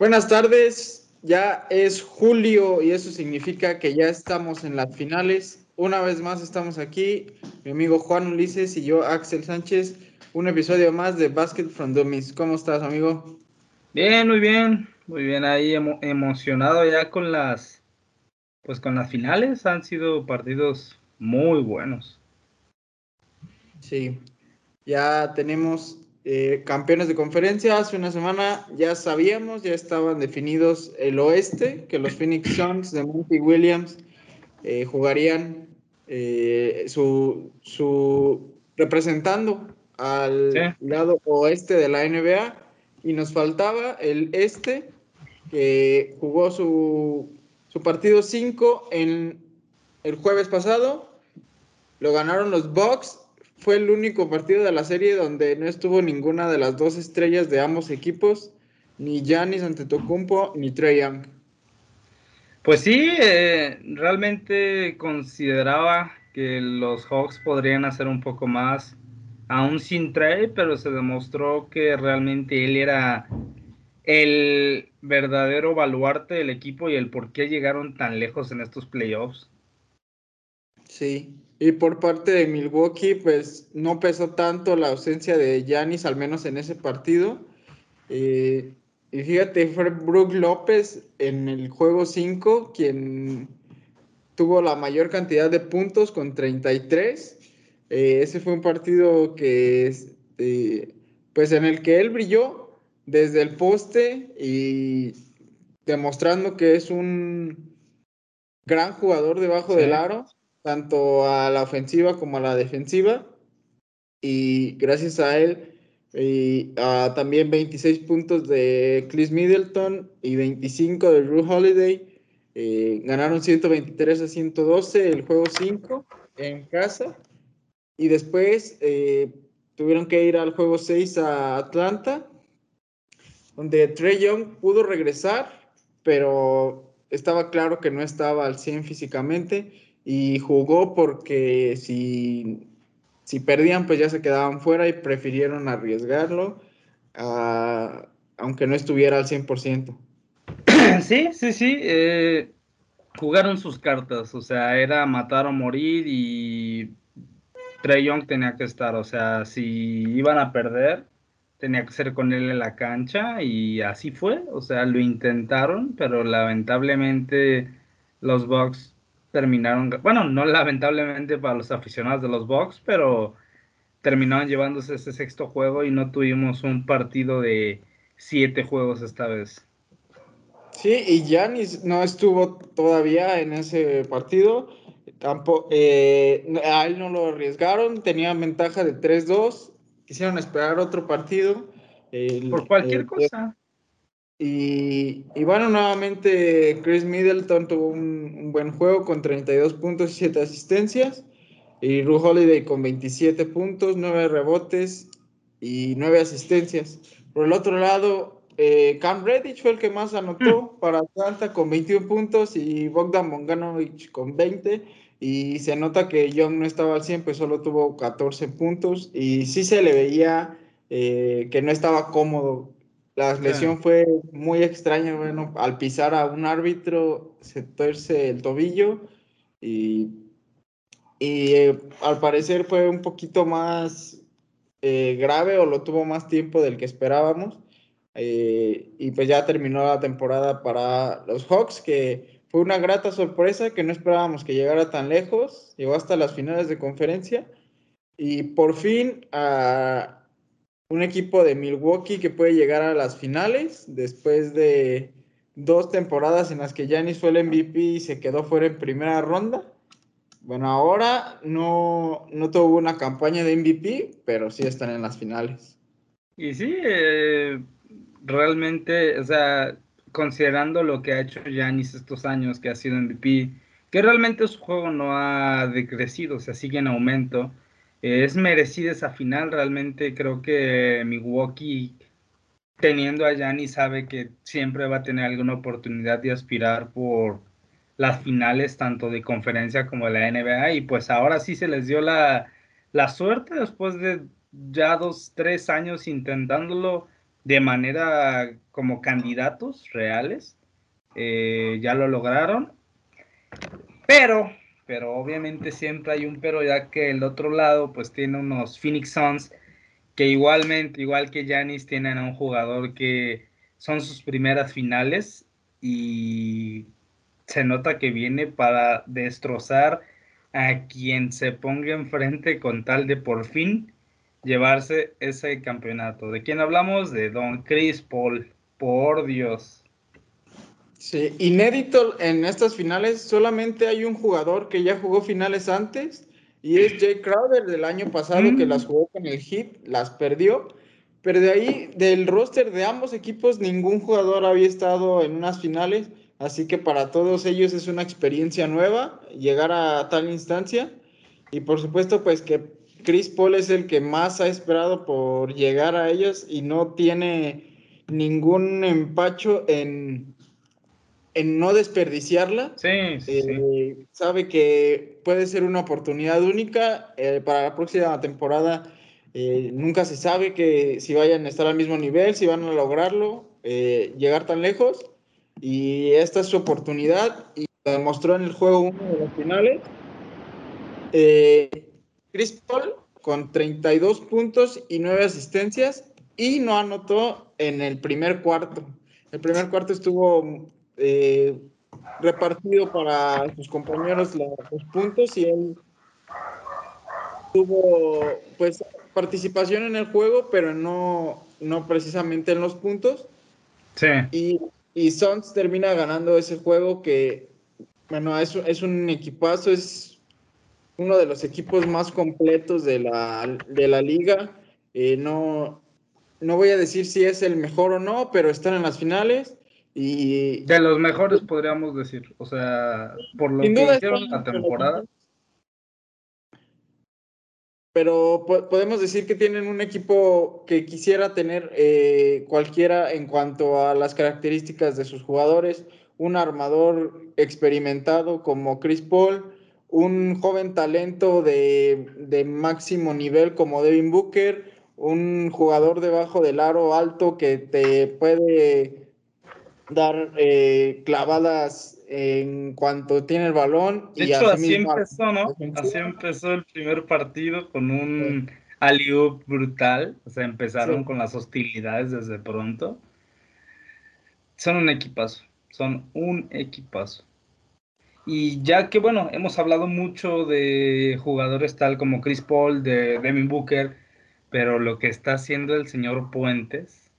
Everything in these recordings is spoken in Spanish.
Buenas tardes, ya es julio y eso significa que ya estamos en las finales. Una vez más estamos aquí, mi amigo Juan Ulises y yo, Axel Sánchez, un episodio más de Basket from Dummies. ¿Cómo estás, amigo? Bien, muy bien, muy bien ahí emocionado ya con las pues con las finales, han sido partidos muy buenos. Sí, ya tenemos eh, campeones de conferencia. Hace una semana ya sabíamos, ya estaban definidos el oeste, que los Phoenix Suns de Monty Williams eh, jugarían eh, su, su, representando al lado oeste de la NBA y nos faltaba el este que jugó su, su partido 5 en el jueves pasado lo ganaron los Bucks fue el único partido de la serie donde no estuvo ninguna de las dos estrellas de ambos equipos, ni Giannis Antetokounmpo ni Trey Young. Pues sí, eh, realmente consideraba que los Hawks podrían hacer un poco más, aún sin Trey, pero se demostró que realmente él era el verdadero baluarte del equipo y el por qué llegaron tan lejos en estos playoffs. Sí, y por parte de Milwaukee, pues no pesó tanto la ausencia de Yanis, al menos en ese partido. Eh, y fíjate, fue Brook López en el juego 5 quien tuvo la mayor cantidad de puntos con 33. Eh, ese fue un partido que, eh, pues en el que él brilló desde el poste y demostrando que es un gran jugador debajo del aro tanto a la ofensiva como a la defensiva. Y gracias a él, y también 26 puntos de Chris Middleton y 25 de Drew Holiday, eh, ganaron 123 a 112 el juego 5 en casa. Y después eh, tuvieron que ir al juego 6 a Atlanta, donde Trey Young pudo regresar, pero estaba claro que no estaba al 100 físicamente y jugó porque si, si perdían pues ya se quedaban fuera y prefirieron arriesgarlo aunque no estuviera al 100%. Sí, sí, sí. Eh, jugaron sus cartas, o sea, era matar o morir y Trey Young tenía que estar, o sea, si iban a perder, tenía que ser con él en la cancha y así fue, o sea, lo intentaron, pero lamentablemente los Bucks terminaron, bueno, no lamentablemente para los aficionados de los Bucks, pero terminaron llevándose ese sexto juego y no tuvimos un partido de siete juegos esta vez. Sí, y Giannis no estuvo todavía en ese partido. Tampoco, eh, a él no lo arriesgaron, tenía ventaja de 3-2. Quisieron esperar otro partido. Por cualquier cosa. Y, bueno, nuevamente Chris Middleton tuvo un, buen juego con 32 puntos y 7 asistencias. Y Ru Holiday con 27 puntos, 9 rebotes y 9 asistencias. Por el otro lado, eh, Cam Reddish fue el que más anotó mm. para Atlanta con 21 puntos y Bogdan Bogdanovic con 20. Y se nota que Young no estaba al 100, pues solo tuvo 14 puntos. Y sí se le veía eh, que no estaba cómodo la lesión fue muy extraña, bueno, al pisar a un árbitro se torce el tobillo y, y eh, al parecer fue un poquito más eh, grave o lo tuvo más tiempo del que esperábamos. Eh, y pues ya terminó la temporada para los Hawks, que fue una grata sorpresa que no esperábamos que llegara tan lejos, llegó hasta las finales de conferencia y por fin a un equipo de Milwaukee que puede llegar a las finales después de dos temporadas en las que Giannis fue el MVP y se quedó fuera en primera ronda. Bueno, ahora no, no tuvo una campaña de MVP, pero sí están en las finales. Y sí, eh, realmente, o sea, considerando lo que ha hecho Giannis estos años, que ha sido MVP, que realmente su juego no ha decrecido, o sea, sigue en aumento es merecida esa final, realmente creo que Milwaukee teniendo a Yanni sabe que siempre va a tener alguna oportunidad de aspirar por las finales tanto de conferencia como de la NBA y pues ahora sí se les dio la, la suerte después de ya dos, tres años intentándolo, de manera como candidatos reales. Eh, ya lo lograron. Pero, pero obviamente siempre hay un pero, ya que el otro lado pues tiene unos Phoenix Suns que igualmente, igual que Yanis, tienen a un jugador que son sus primeras finales y se nota que viene para destrozar a quien se ponga enfrente con tal de por fin llevarse ese campeonato. ¿De quién hablamos? De Don Chris Paul. Por Dios. Sí, inédito en estas finales, solamente hay un jugador que ya jugó finales antes y es Jay Crowder del año pasado que las mm. jugó con el Heat, las perdió. Pero de ahí, del roster de ambos equipos, ningún jugador había estado en unas finales. Así que para todos ellos es una experiencia nueva llegar a tal instancia. Y por supuesto, pues que Chris Paul es el que más ha esperado por llegar a ellos y no tiene ningún empacho en, en no desperdiciarla. Sí, sí, eh, Sabe que puede ser una oportunidad única eh, para la próxima temporada. Eh, nunca se sabe que si vayan a estar al mismo nivel, si van a lograrlo, llegar tan lejos y esta es su oportunidad y lo demostró en el juego 1 de los finales. Chris Paul con 32 puntos y 9 asistencias y no anotó en el primer cuarto. El primer cuarto estuvo eh, repartido para sus compañeros los puntos y él tuvo pues participación en el juego, pero no, no precisamente en los puntos. Sí. Y y Suns termina ganando ese juego que, bueno, es, es un equipazo, es uno de los equipos más completos de la, de la liga. Eh, no, no voy a decir si es el mejor o no, pero están en las finales. Y, de los mejores podríamos decir, o sea, por lo que hicieron la temporada. Pero podemos decir que tienen un equipo que quisiera tener eh, cualquiera en cuanto a las características de sus jugadores, un armador experimentado como Chris Paul, un joven talento de, máximo nivel como Devin Booker, un jugador debajo del aro alto que te puede dar eh, clavadas en cuanto tiene el balón. De hecho, así empezó, ¿no? Así empezó el primer partido con un sí. brutal. O sea, empezaron con las hostilidades desde pronto. Son un equipazo, son un equipazo. Y ya que, bueno, hemos hablado mucho de jugadores tal como Chris Paul, de Devin Booker, pero lo que está haciendo el señor Puentes,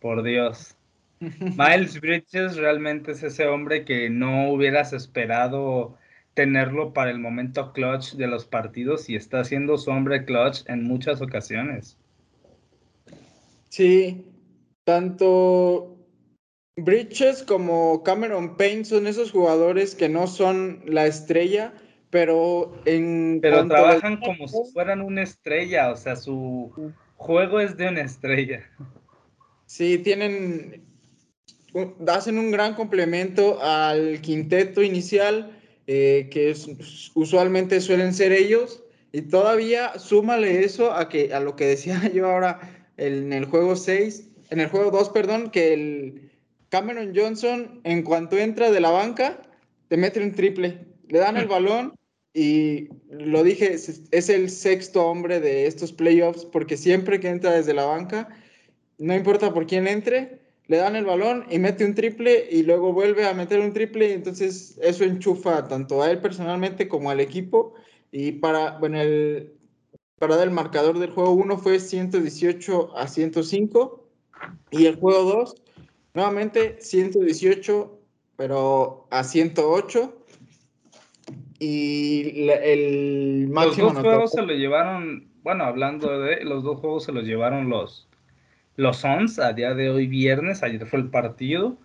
por Dios. Miles Bridges realmente es ese hombre que no hubieras esperado tenerlo para el momento clutch de los partidos y está siendo su hombre clutch en muchas ocasiones. Sí, tanto Bridges como Cameron Payne son esos jugadores que no son la estrella, pero en pero trabajan como si fueran una estrella, o sea, su juego es de una estrella. Sí, tienen hacen un gran complemento al quinteto inicial, eh, que usualmente suelen ser ellos, y todavía súmale eso a, que, a lo que decía yo ahora en el juego 6, en el juego 2, perdón, que el Cameron Johnson, en cuanto entra de la banca, te mete un triple, le dan el balón y lo dije, es el sexto hombre de estos playoffs, porque siempre que entra desde la banca, no importa por quién entre, le dan el balón y mete un triple y luego vuelve a meter un triple y entonces eso enchufa tanto a él personalmente como al equipo. Y para, bueno, el, para el marcador del juego 1 fue 118 a 105 y el juego 2 nuevamente 118 pero a 108 y el máximo los dos juegos se lo llevaron bueno hablando de los dos juegos se los llevaron los los Suns a día de hoy viernes, ayer fue el partido.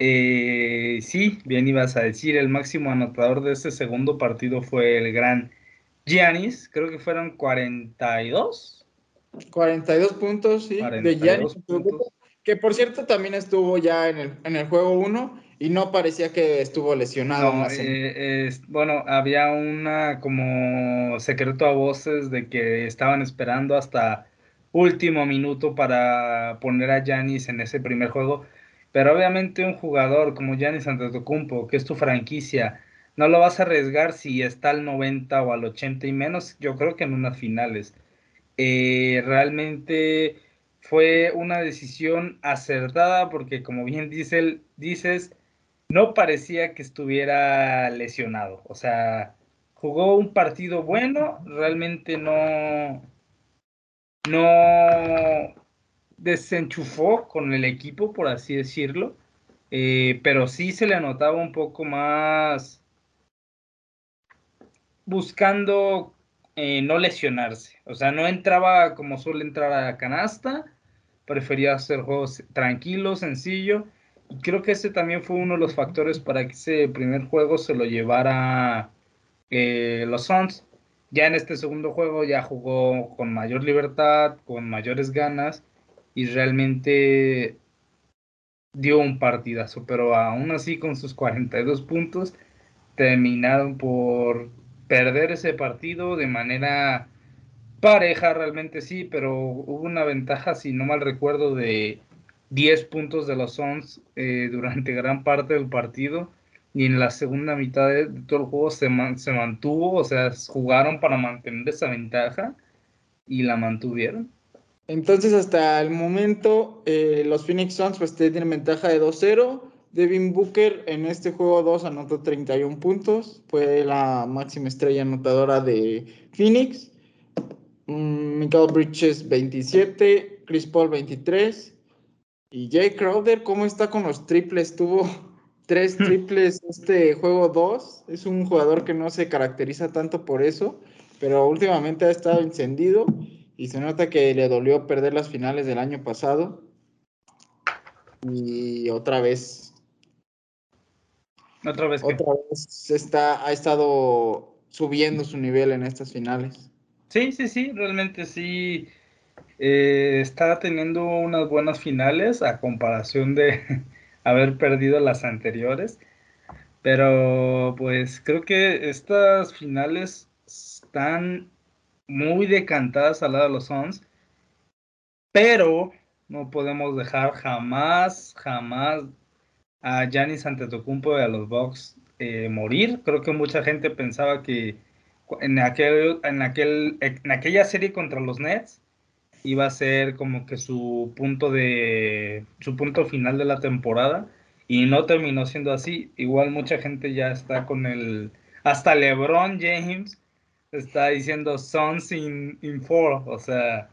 Eh, sí, bien ibas a decir, el máximo anotador de ese segundo partido fue el gran Giannis, creo que fueron 42. 42 puntos, sí, de Giannis. Que por cierto también estuvo ya en el, en el juego 1 y no parecía que estuvo lesionado. Eh, bueno, había una como secreto a voces de que estaban esperando hasta último minuto para poner a Yanis en ese primer juego. Pero obviamente un jugador como Yanis Antetokounmpo, que es tu franquicia, no lo vas a arriesgar si está al 90 o al 80 y menos, yo creo que en unas finales. Eh, realmente fue una decisión acertada porque como bien dice, dices, no parecía que estuviera lesionado. O sea, jugó un partido bueno, realmente no, no desenchufó con el equipo, por así decirlo, eh, pero sí se le anotaba un poco más buscando eh, no lesionarse. O sea, no entraba como suele entrar a canasta, prefería hacer juegos tranquilos, sencillo. Y creo que ese también fue uno de los factores para que ese primer juego se lo llevara eh, los Suns. Ya en este segundo juego ya jugó con mayor libertad, con mayores ganas y realmente dio un partidazo, pero aún así con sus 42 puntos terminaron por perder ese partido de manera pareja, realmente sí, pero hubo una ventaja, si no mal recuerdo, de 10 puntos de los Suns eh, durante gran parte del partido y en la segunda mitad de, todo el juego se, se mantuvo, o sea, jugaron para mantener esa ventaja y la mantuvieron. Entonces, hasta el momento, eh, los Phoenix Suns pues tienen ventaja de 2-0. Devin Booker en este juego 2 anotó 31 puntos, fue la máxima estrella anotadora de Phoenix. Mm, Michael Bridges 27, Chris Paul 23 y Jay Crowder, ¿cómo está con los triples? Tuvo tres triples este juego 2. Es un jugador que no se caracteriza tanto por eso, pero últimamente ha estado encendido y se nota que le dolió perder las finales del año pasado. Y otra vez. Otra vez. Otra vez está, ha estado subiendo su nivel en estas finales. Sí, sí, sí, realmente sí. Eh, está teniendo unas buenas finales a comparación de, haber perdido las anteriores. Pero pues creo que estas finales están muy decantadas al lado de los Suns. Pero no podemos dejar jamás, jamás a Giannis Antetokounmpo y a los Bucks eh, morir. Creo que mucha gente pensaba que en, aquel, en, aquel, en aquella serie contra los Nets iba a ser como que su punto de su punto final de la temporada y no terminó siendo así. Igual mucha gente ya está con el hasta LeBron James está diciendo Sons in, in four, o sea,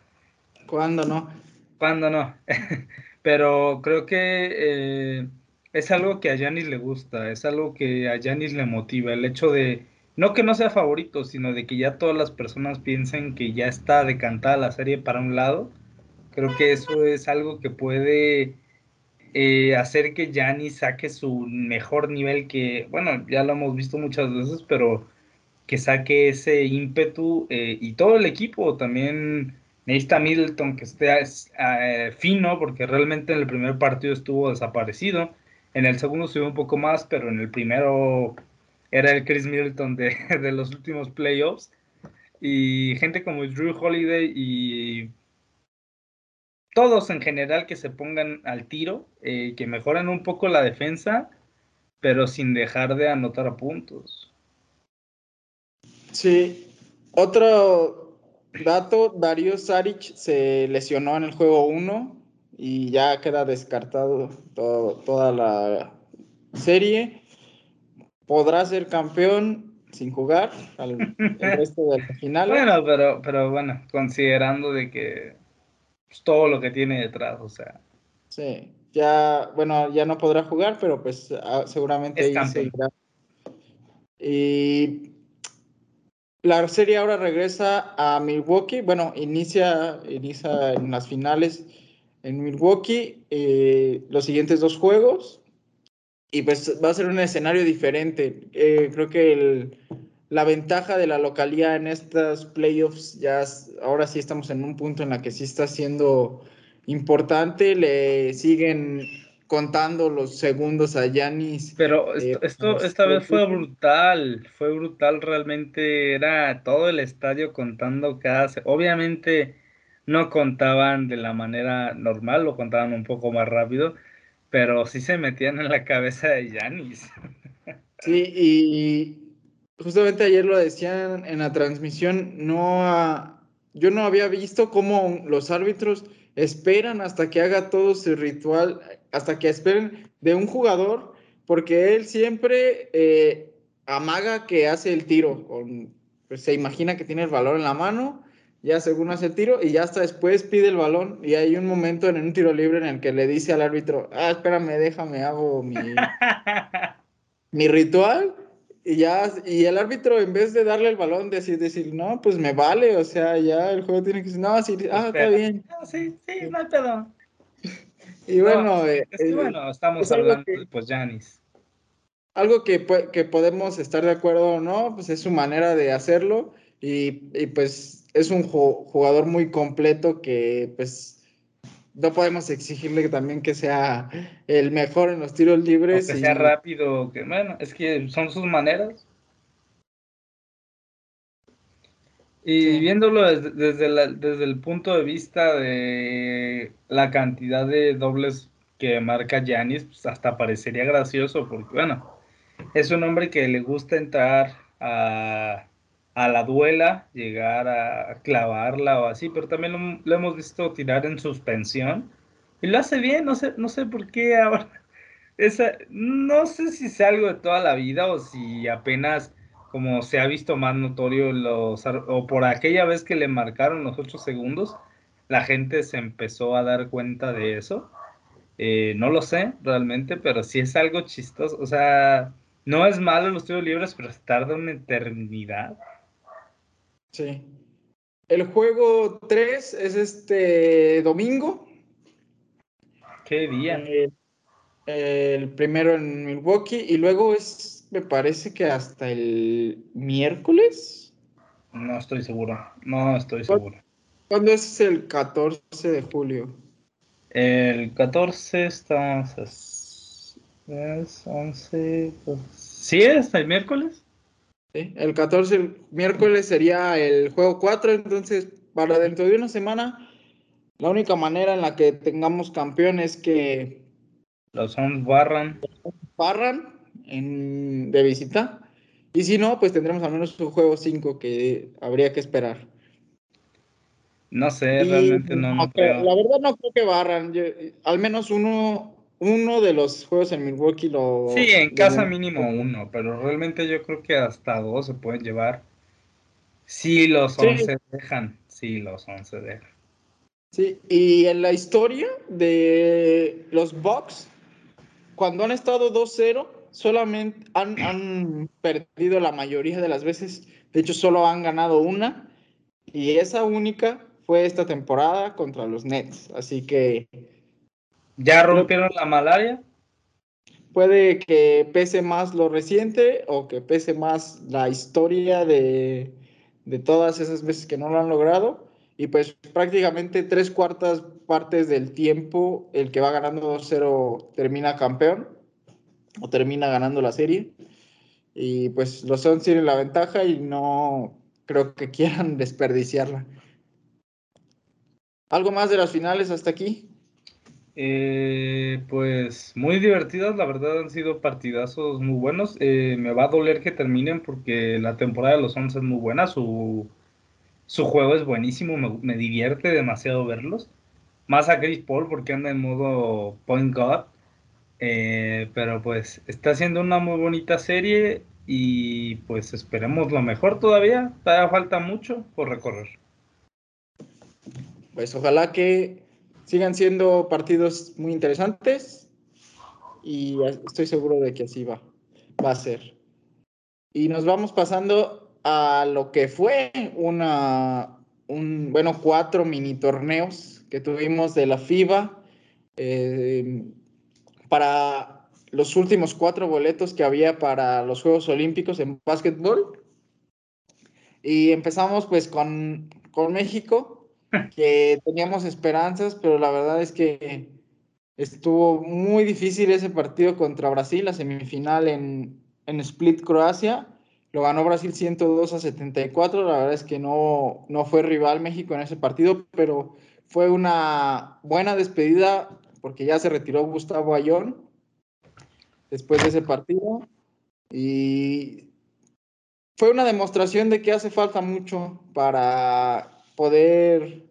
¿cuándo no? ¿Cuándo no? Pero creo que eh, es algo que a Janis le gusta, es algo que a Janis le motiva, el hecho de no que no sea favorito, sino de que ya todas las personas piensen que ya está decantada la serie para un lado. Creo que eso es algo que puede eh, hacer que Yanni saque su mejor nivel que, bueno, ya lo hemos visto muchas veces, pero que saque ese ímpetu eh, y todo el equipo también necesita Middleton que esté eh, fino porque realmente en el primer partido estuvo desaparecido, en el segundo subió un poco más, pero en el primero era el Chris Middleton de, los últimos playoffs. Y gente como Drew Holiday y todos en general que se pongan al tiro, eh, que mejoren un poco la defensa, pero sin dejar de anotar puntos. Sí, otro dato, Darío Saric se lesionó en el juego 1 y ya queda descartado toda la serie podrá ser campeón sin jugar al resto de la final. Bueno, pero, pero bueno, considerando de que pues, todo lo que tiene detrás, o sea. Sí, ya, bueno, ya no podrá jugar, pero pues ah, seguramente ahí seguirá. Y la serie ahora regresa a Milwaukee, bueno, inicia, inicia en las finales en Milwaukee eh, los siguientes dos juegos y pues va a ser un escenario diferente. Eh, creo que la ventaja de la localidad en estas playoffs, ya ahora sí estamos en un punto en la que sí está siendo importante, le siguen contando los segundos a Yanis. Pero eh, esto, esta vez fue brutal, fue brutal realmente, era todo el estadio contando cada... Obviamente no contaban de la manera normal, lo contaban un poco más rápido, pero sí se metían en la cabeza de Yanis. Sí, y justamente ayer lo decían en la transmisión, no yo no había visto cómo los árbitros esperan hasta que haga todo su ritual, hasta que esperen de un jugador, porque él siempre eh, amaga que hace el tiro, pues, se imagina que tiene el balón en la mano, ya según hace el tiro, y ya hasta después pide el balón, y hay un momento en un tiro libre en el que le dice al árbitro, ah, espérame, déjame, hago mi, mi ritual, y ya, y el árbitro en vez de darle el balón, decir, decir, no, pues me vale, o sea, ya el juego tiene que decir, no, sí, ah, está bien. sí, sí, no hay pedo. Y bueno, eh, bueno, estamos hablando de pues Janis. Algo que, que podemos estar de acuerdo o no, pues es su manera de hacerlo y, y pues es un jugador muy completo que pues no podemos exigirle también que sea el mejor en los tiros libres. que sea rápido, que bueno, es que son sus maneras. Y viéndolo desde, desde, el punto de vista de la cantidad de dobles que marca Yanis, pues hasta parecería gracioso, porque bueno, es un hombre que le gusta entrar a a la duela, llegar a clavarla o así, pero también lo, hemos visto tirar en suspensión y lo hace bien, no sé, no sé por qué ahora. Esa, no sé si es algo de toda la vida o si apenas como se ha visto más notorio los o por aquella vez que le marcaron los ocho segundos, la gente se empezó a dar cuenta de eso. Eh, no lo sé realmente, pero sí es algo chistoso. O sea, no es malo los tiros libres, pero tarda una eternidad. Sí. El juego 3 es este domingo. ¿Qué día? el primero en Milwaukee y luego es, me parece que hasta el miércoles. No estoy seguro, no estoy seguro. ¿Cuándo es el 14 de julio? El 14 estamos... Es 11... Pues, ¿Sí es el miércoles? El 14, miércoles, sería el juego 4, entonces para dentro de una semana, la única manera en la que tengamos campeones que... Los Suns barran. Barran en, de visita. Y si no, pues tendremos al menos un juego 5 que habría que esperar. No sé, realmente no, no creo. La verdad no creo que barran. al menos uno uno de los juegos en Milwaukee lo... Sí, en casa mínimo uno, pero realmente yo creo que hasta dos se pueden llevar. Sí, los once dejan. Sí, los once dejan. Sí, y en la historia de los Bucks, cuando han estado 2-0, solamente han, han perdido la mayoría de las veces. De hecho, solo han ganado una. Y esa única fue esta temporada contra los Nets. Así que ¿Ya rompieron la malaria? Puede que pese más lo reciente o que pese más la historia de, todas esas veces que no lo han logrado. Y pues prácticamente tres cuartas partes del tiempo el que va ganando 2-0 termina campeón o termina ganando la serie. Y pues los Suns tienen la ventaja y no creo que quieran desperdiciarla. ¿Algo más de las finales hasta aquí? Eh, pues muy divertidas, la verdad han sido partidazos muy buenos. Eh, me va a doler que terminen porque la temporada de los 11 es muy buena, su, su juego es buenísimo, me, divierte demasiado verlos. Más a Chris Paul porque anda en modo point guard. Eh, pero pues está siendo una muy bonita serie y pues esperemos lo mejor todavía. Todavía falta mucho por recorrer. Pues ojalá que sigan siendo partidos muy interesantes y estoy seguro de que así va, va a ser. Y nos vamos pasando a lo que fue una, un, bueno, cuatro mini torneos que tuvimos de la FIBA eh, para los últimos cuatro boletos que había para los Juegos Olímpicos en básquetbol. Y empezamos pues con, con México, que teníamos esperanzas, pero la verdad es que estuvo muy difícil ese partido contra Brasil, la semifinal en, en Split, Croacia. lo ganó Brasil 102 a 74. La verdad es que no, no fue rival México en ese partido, pero fue una buena despedida porque ya se retiró Gustavo Ayón después de ese partido. Y fue una demostración de que hace falta mucho para poder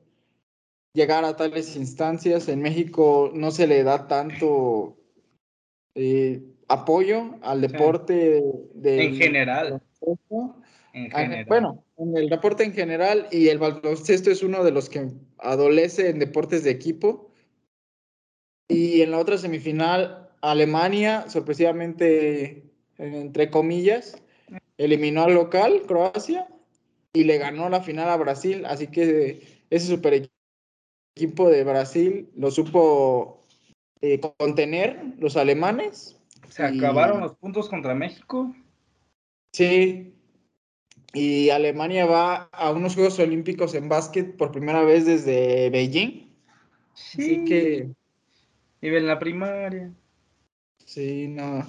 llegar a tales instancias. En México no se le da tanto eh, apoyo al deporte en general. En general. Bueno, en el deporte en general y el baloncesto es uno de los que adolece en deportes de equipo. Y en la otra semifinal, Alemania, sorpresivamente, entre comillas, eliminó al local, Croacia, y le ganó la final a Brasil. Así que ese super equipo de Brasil lo supo eh, contener los alemanes. Se acabaron los puntos contra México. Sí. Y Alemania va a unos Juegos Olímpicos en básquet por primera vez desde Beijing. Sí. Así que. Vive en la primaria. Sí, no.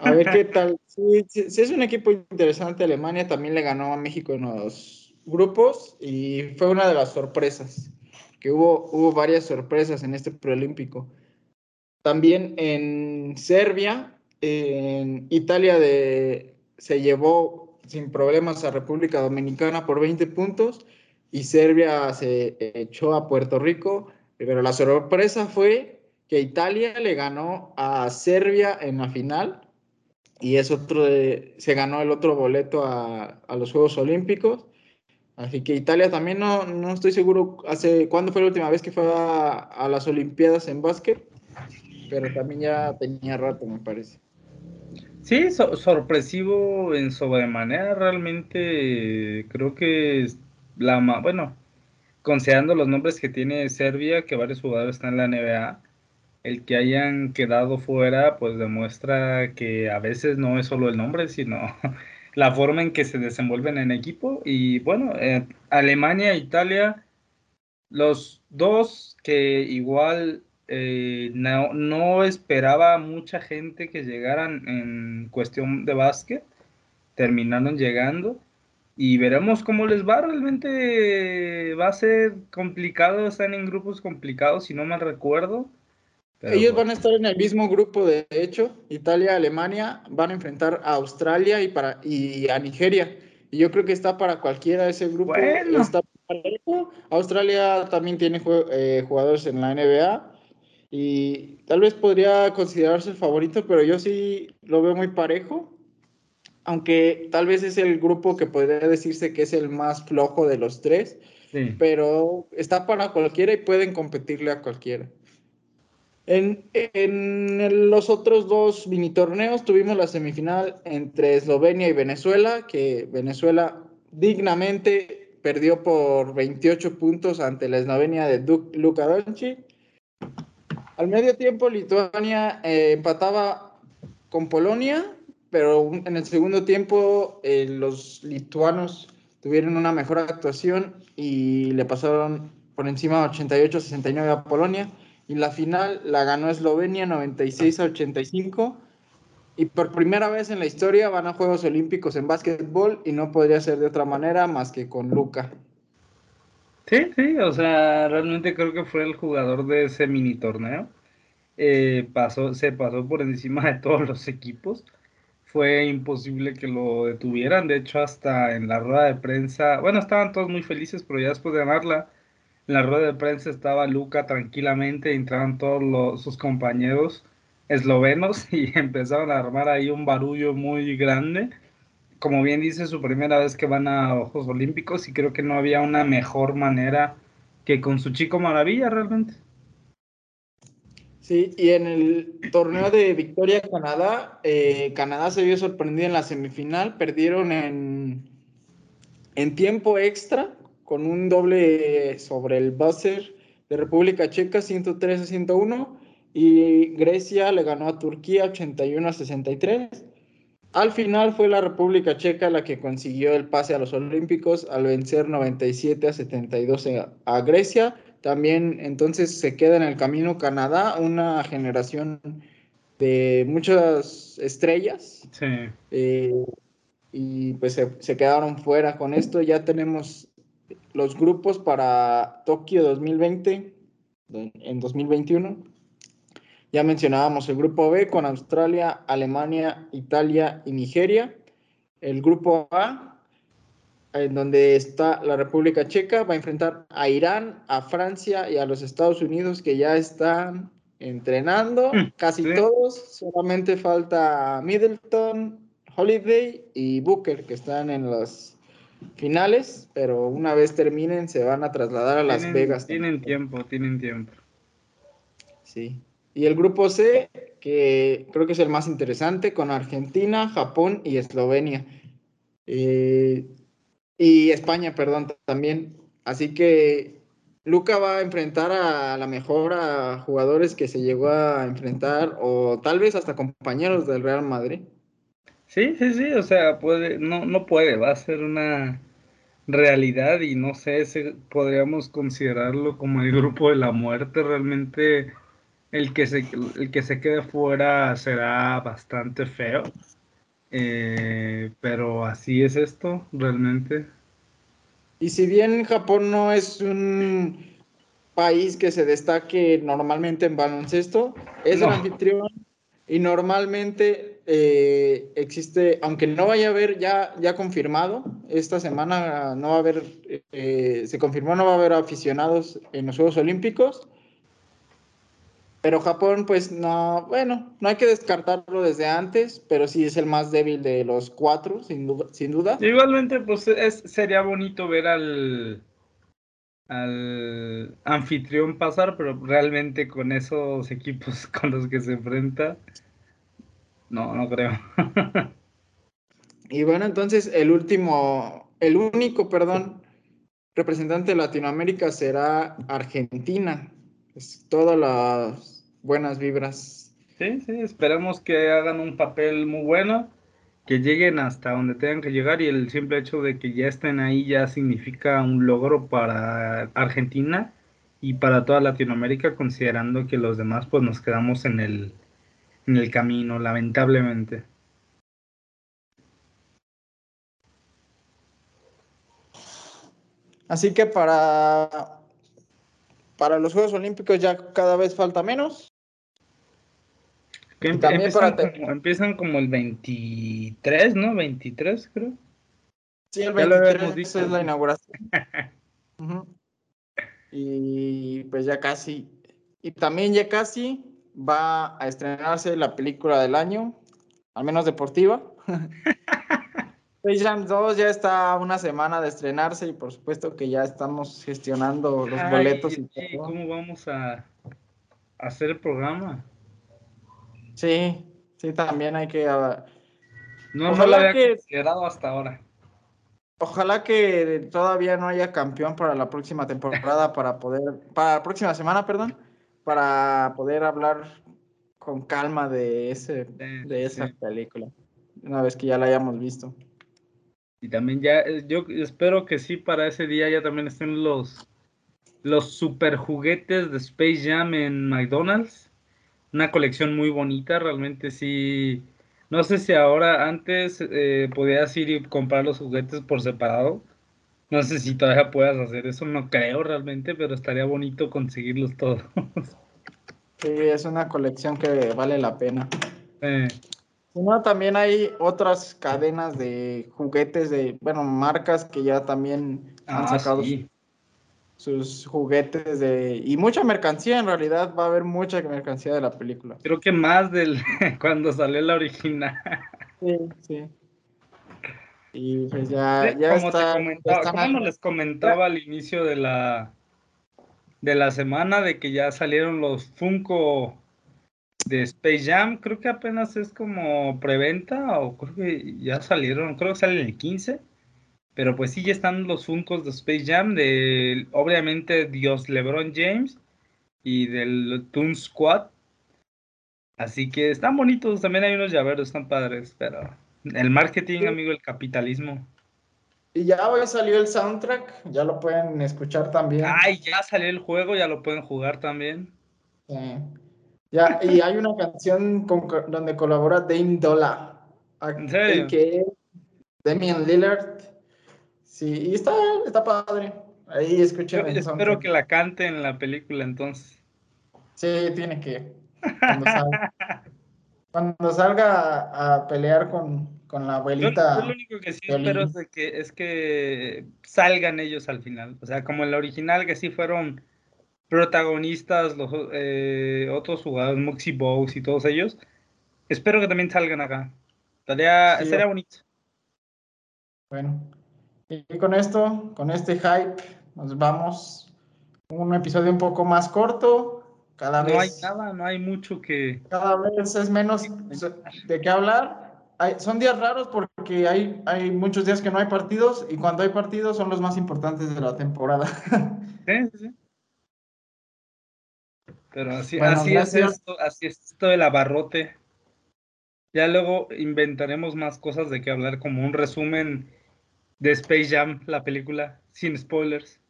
A ver qué tal. Sí, sí, es un equipo interesante. Alemania también le ganó a México en los grupos y fue una de las sorpresas. Que hubo, hubo varias sorpresas en este preolímpico. También en Serbia, Italia de, se llevó sin problemas a República Dominicana por 20 puntos y Serbia se echó a Puerto Rico, pero la sorpresa fue que Italia le ganó a Serbia en la final y es otro se ganó el otro boleto a, los Juegos Olímpicos. Así que Italia también no, no estoy seguro hace cuándo fue la última vez que fue a, a las Olimpiadas en básquet, pero también ya tenía rato, me parece. Sí, sorpresivo en sobremanera, realmente creo que la bueno, considerando los nombres que tiene Serbia, que varios jugadores están en la NBA, el que hayan quedado fuera, pues demuestra que a veces no es solo el nombre, sino la forma en que se desenvuelven en equipo. Y bueno, eh, Alemania e Italia, los dos que igual eh, no, no, esperaba mucha gente que llegaran en cuestión de básquet, terminaron llegando y veremos cómo les va. Realmente va a ser complicado, están en grupos complicados, si no mal recuerdo. Ellos van a estar en el mismo grupo, de hecho, Italia, Alemania, van a enfrentar a Australia y, para, y a Nigeria. Y yo creo que está para cualquiera ese grupo. Australia también tiene eh, jugadores en la NBA y tal vez podría considerarse el favorito, pero yo sí lo veo muy parejo, aunque tal vez es el grupo que podría decirse que es el más flojo de los tres, pero está para cualquiera y pueden competirle a cualquiera. En, en, los otros dos mini torneos tuvimos la semifinal entre Eslovenia y Venezuela, que Venezuela dignamente perdió por 28 puntos ante la Eslovenia de Luka Doncic al medio tiempo, Lituania eh, empataba con Polonia, pero en el segundo tiempo eh, los lituanos tuvieron una mejor actuación y le pasaron por encima 88-69 a Polonia. Y la final la ganó Eslovenia 96 85. Y por primera vez en la historia van a Juegos Olímpicos en básquetbol y no podría ser de otra manera más que con Luca. Sí, sí, o sea, realmente creo que fue el jugador de ese mini torneo. Eh, pasó, se pasó por encima de todos los equipos. Fue imposible que lo detuvieran. De hecho, hasta en la rueda de prensa, bueno, estaban todos muy felices, pero ya después de ganarla, en la rueda de prensa estaba Luca tranquilamente, entraron todos sus compañeros eslovenos y empezaron a armar ahí un barullo muy grande como bien dice, su primera vez que van a Ojos Olímpicos y creo que no había una mejor manera que con su chico maravilla realmente. Sí, y en el torneo de Victoria Canadá, eh, Canadá se vio sorprendido en la semifinal, perdieron en, en tiempo extra con un doble sobre el buzzer de República Checa 103 a 101 y Grecia le ganó a Turquía 81 a 63 al final fue la República Checa la que consiguió el pase a los Olímpicos al vencer 97 a 72 a Grecia. También entonces se queda en el camino Canadá, una generación de muchas estrellas. Sí. Eh, y pues se, se quedaron fuera con esto. Ya tenemos los grupos para Tokio 2020 en 2021. Ya mencionábamos el grupo B con Australia, Alemania, Italia y Nigeria. El grupo A, en donde está la República Checa, va a enfrentar a Irán, a Francia y a los Estados Unidos que ya están entrenando, mm, casi todos. Solamente falta Middleton, Holiday y Booker que están en los finales, pero una vez terminen se van a trasladar a Las Vegas. Tienen tiempo, tienen tiempo. Sí. Y el grupo C, que creo que es el más interesante, con Argentina, Japón y Eslovenia. Eh, y España, perdón, también. Así que Luca va a enfrentar a la mejor a jugadores que se llegó a enfrentar, o tal vez hasta compañeros del Real Madrid. Sí, sí, sí, o sea, puede, no, no puede, va a ser una realidad y no sé si podríamos considerarlo como el grupo de la muerte. Realmente el que se, el que se quede fuera será bastante feo. Eh, pero así es esto, realmente. Y si bien Japón no es un país que se destaque normalmente en baloncesto, es el anfitrión y normalmente eh, existe, aunque no vaya a haber ya, ya confirmado, esta semana no va a haber, eh, se confirmó no va a haber aficionados en los Juegos Olímpicos, pero Japón, pues no, bueno, no hay que descartarlo desde antes, pero sí es el más débil de los cuatro, sin, duda, sin duda. Igualmente, pues es, sería bonito ver al, al anfitrión pasar, pero realmente con esos equipos con los que se enfrenta, no, no creo. y bueno, entonces el último, el único, perdón, representante de Latinoamérica será Argentina. Es todas las buenas vibras. Sí, sí, esperemos que hagan un papel muy bueno, que lleguen hasta donde tengan que llegar y el simple hecho de que ya estén ahí ya significa un logro para Argentina y para toda Latinoamérica, considerando que los demás pues nos quedamos en el, en el camino, lamentablemente. Así que para, para los Juegos Olímpicos ya cada vez falta menos. Que empiezan, como, empiezan, como, el 23, ¿no? 23, creo. Sí, el 23 es la inauguración. Y pues ya casi. Y también ya casi va a estrenarse la película del año, al menos deportiva. Space Jam 2 ya está una semana de estrenarse y por supuesto que ya estamos gestionando los boletos. Y ¿Cómo vamos a hacer el programa? Sí, sí, también hay que. Ah, no, no lo había que, considerado hasta ahora. Ojalá que todavía no haya campeón para la próxima temporada, para poder. Para la próxima semana, perdón. Para poder hablar con calma de, ese, de esa película. Una vez que ya la hayamos visto. Y también ya, eh, yo espero que sí, para ese día ya también estén los, los super juguetes de Space Jam en McDonald's una colección muy bonita, realmente sí. No sé si ahora, antes eh, podías ir y comprar los juguetes por separado. No sé si todavía puedas hacer eso, no creo realmente, pero estaría bonito conseguirlos todos. Sí, es una colección que vale la pena. Eh. también hay otras cadenas de juguetes de, bueno, marcas que ya también han ah, sacado sus juguetes de y mucha mercancía en realidad va a haber mucha mercancía de la película creo que más del cuando salió la original sí sí y pues ya, ya como está, como les comentaba al inicio de la de la semana de que ya salieron los Funko de Space Jam creo que apenas es como preventa o creo que ya salieron creo que salen el 15 pero pues sí, ya están los Funkos de Space Jam, de obviamente Dios LeBron James y del Toon Squad. Así que están bonitos, también hay unos llaveros, están padres, pero el marketing, amigo, el capitalismo. Y ya hoy salió el soundtrack, ya lo pueden escuchar también. Ay, ya salió el juego, ya lo pueden jugar también. Sí. Ya, y hay una canción donde colabora Dame Dola. Que Damian Lillard. Sí, y está, está padre. Ahí escuchen. Yo espero que la cante en la película entonces. Sí, tiene que. Cuando cuando salga a, pelear con, con, la abuelita. Yo, lo único que sí espero es, que, es que salgan ellos al final. O sea, como en la original, que sí fueron protagonistas, los eh, otros jugadores, Moxie Bows y todos ellos. Espero que también salgan acá. Estaría, estaría bonito. Bueno, y con esto, con este hype, nos vamos. Un episodio un poco más corto. Cada no vez. hay nada, no hay mucho que. Cada vez es menos de qué hablar. son días raros porque hay, hay muchos días que no hay partidos y cuando hay partidos son los más importantes de la temporada. Sí, sí. Pero así, así es esto, así es esto del abarrote. Ya luego inventaremos más cosas de qué hablar, como un resumen de Space Jam, la película, sin spoilers.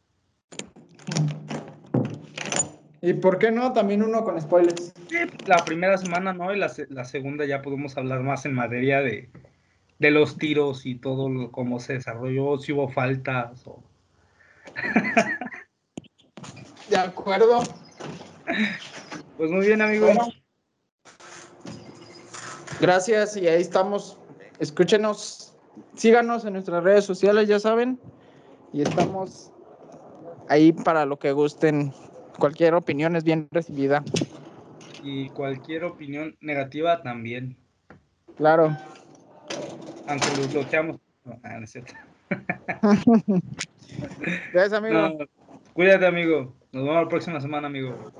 ¿Y por qué no? También uno con spoilers. la primera semana no, y la, segunda ya podemos hablar más en materia de, de los tiros y todo cómo se desarrolló, si hubo faltas o... de acuerdo. Pues muy bien, amigo. gracias y ahí estamos. Escúchenos, síganos en nuestras redes sociales, ya saben. Y estamos ahí para lo que gusten. Cualquier opinión es bien recibida. Y cualquier opinión negativa también. Claro. Aunque los bloqueamos. No, ah, no es cierto. Gracias, amigo. cuídate, amigo. Nos vemos la próxima semana, amigo.